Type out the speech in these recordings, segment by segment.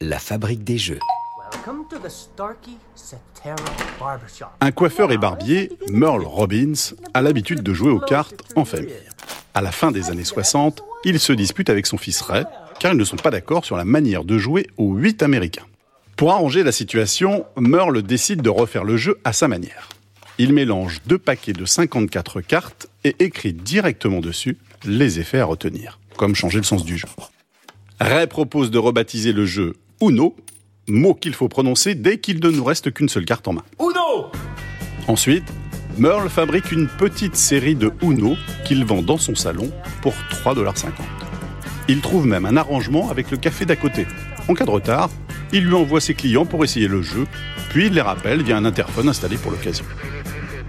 La fabrique des jeux. Un coiffeur et barbier, Merle Robbins, a l'habitude de jouer aux cartes en famille. À la fin des années 60, il se dispute avec son fils Ray, car ils ne sont pas d'accord sur la manière de jouer aux 8 américains. Pour arranger la situation, Merle décide de refaire le jeu à sa manière. Il mélange deux paquets de 54 cartes et écrit directement dessus les effets à retenir, comme changer le sens du jeu. Ray propose de rebaptiser le jeu Uno, mot qu'il faut prononcer dès qu'il ne nous reste qu'une seule carte en main. Uno Ensuite, Merle fabrique une petite série de Uno qu'il vend dans son salon pour 3,50$. Il trouve même un arrangement avec le café d'à côté. En cas de retard, il lui envoie ses clients pour essayer le jeu, puis il les rappelle via un interphone installé pour l'occasion.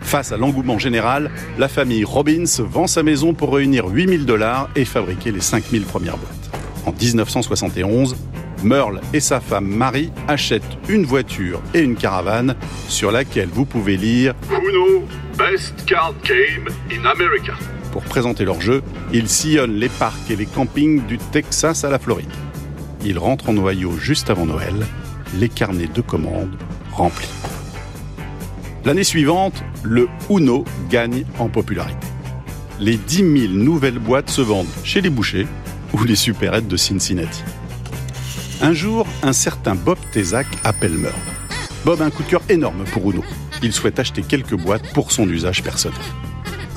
Face à l'engouement général, la famille Robbins vend sa maison pour réunir 8000 dollars et fabriquer les 5000 premières boîtes. En 1971, Merle et sa femme Marie achètent une voiture et une caravane sur laquelle vous pouvez lire Uno, best card game in America. Pour présenter leur jeu, ils sillonnent les parcs et les campings du Texas à la Floride. Ils rentrent en noyau juste avant Noël, les carnets de commandes remplis. L'année suivante, le Uno gagne en popularité. Les 10 000 nouvelles boîtes se vendent chez les bouchers ou les supérettes de Cincinnati. Un jour, un certain Bob Tezac appelle Merle. Bob a un coup de cœur énorme pour Uno. Il souhaite acheter quelques boîtes pour son usage personnel.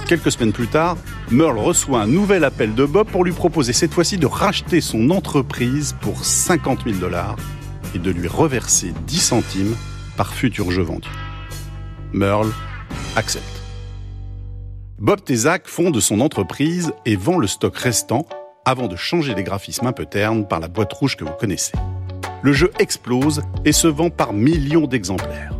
Quelques semaines plus tard, Merle reçoit un nouvel appel de Bob pour lui proposer cette fois-ci de racheter son entreprise pour 50 000 dollars et de lui reverser 10 centimes par futur jeu vendu. Merle accepte. Bob Tezac fonde son entreprise et vend le stock restant avant de changer les graphismes un peu ternes par la boîte rouge que vous connaissez. Le jeu explose et se vend par millions d'exemplaires.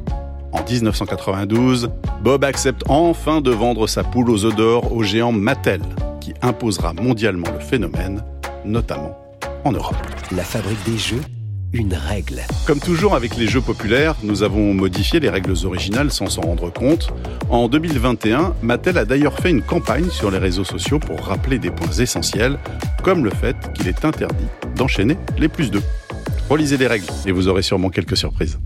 En 1992, Bob accepte enfin de vendre sa poule aux œufs d'or au géant Mattel, qui imposera mondialement le phénomène, notamment en Europe. La fabrique des jeux, une règle. Comme toujours avec les jeux populaires, nous avons modifié les règles originales sans s'en rendre compte. En 2021, Mattel a d'ailleurs fait une campagne sur les réseaux sociaux pour rappeler des points essentiels, comme le fait qu'il est interdit d'enchaîner les plus d'eux. Relisez les règles et vous aurez sûrement quelques surprises.